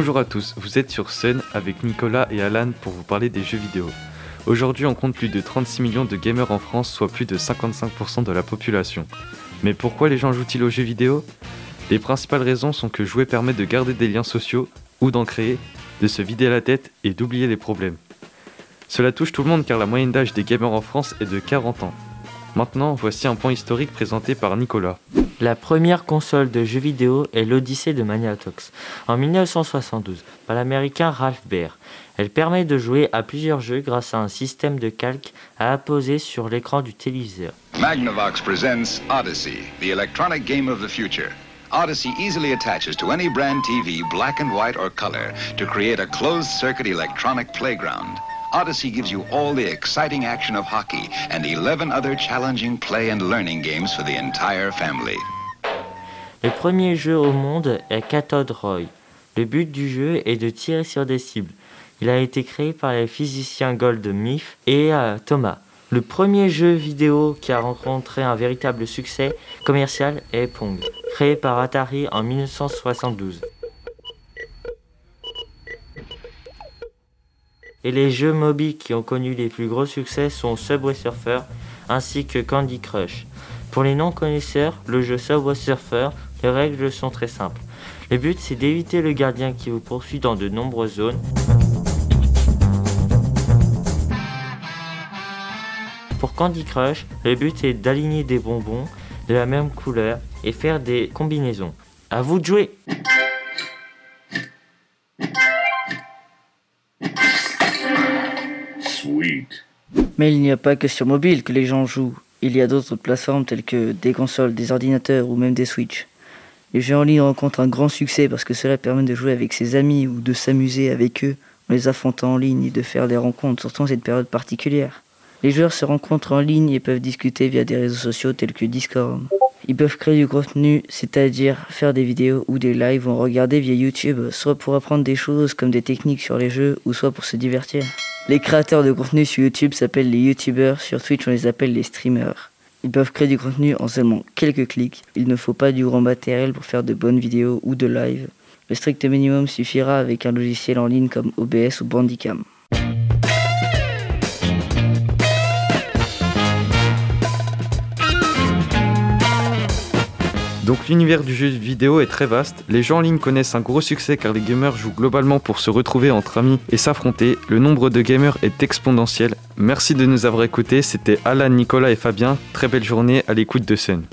Bonjour à tous, vous êtes sur Sun avec Nicolas et Alan pour vous parler des jeux vidéo. Aujourd'hui, on compte plus de 36 millions de gamers en France, soit plus de 55% de la population. Mais pourquoi les gens jouent-ils aux jeux vidéo? Les principales raisons sont que jouer permet de garder des liens sociaux ou d'en créer, de se vider la tête et d'oublier les problèmes. Cela touche tout le monde car la moyenne d'âge des gamers en France est de 40 ans. Maintenant, voici un point historique présenté par Nicolas. La première console de jeux vidéo est l'Odyssée de Maniatox, en 1972, par l'américain Ralph Baer. Elle permet de jouer à plusieurs jeux grâce à un système de calque à apposer sur l'écran du téléviseur. Magnavox presents Odyssey, the electronic game of the future. Odyssey easily attaches to any brand TV, black and white or color, to create a closed-circuit electronic playground. Odyssey gives you all the exciting action of hockey and 11 other challenging play and learning games for the entire family. Le premier jeu au monde est Cathode Roy. Le but du jeu est de tirer sur des cibles. Il a été créé par les physiciens Gold Myth et euh, Thomas. Le premier jeu vidéo qui a rencontré un véritable succès commercial est Pong, créé par Atari en 1972. Et les jeux mobiles qui ont connu les plus gros succès sont Subway Surfer ainsi que Candy Crush. Pour les non-connaisseurs, le jeu Subway Surfer, les règles sont très simples. Le but c'est d'éviter le gardien qui vous poursuit dans de nombreuses zones. Pour Candy Crush, le but est d'aligner des bonbons de la même couleur et faire des combinaisons. À vous de jouer! Mais il n'y a pas que sur mobile que les gens jouent. Il y a d'autres plateformes telles que des consoles, des ordinateurs ou même des Switch. Les jeux en ligne rencontrent un grand succès parce que cela permet de jouer avec ses amis ou de s'amuser avec eux en les affrontant en ligne et de faire des rencontres, surtout en cette période particulière. Les joueurs se rencontrent en ligne et peuvent discuter via des réseaux sociaux tels que Discord. Ils peuvent créer du contenu, c'est-à-dire faire des vidéos ou des lives ou regarder via YouTube, soit pour apprendre des choses comme des techniques sur les jeux ou soit pour se divertir. Les créateurs de contenu sur YouTube s'appellent les YouTubers, sur Twitch on les appelle les streamers. Ils peuvent créer du contenu en seulement quelques clics. Il ne faut pas du grand matériel pour faire de bonnes vidéos ou de live. Le strict minimum suffira avec un logiciel en ligne comme OBS ou Bandicam. Donc l'univers du jeu vidéo est très vaste, les gens en ligne connaissent un gros succès car les gamers jouent globalement pour se retrouver entre amis et s'affronter, le nombre de gamers est exponentiel. Merci de nous avoir écoutés, c'était Alan, Nicolas et Fabien, très belle journée à l'écoute de scène.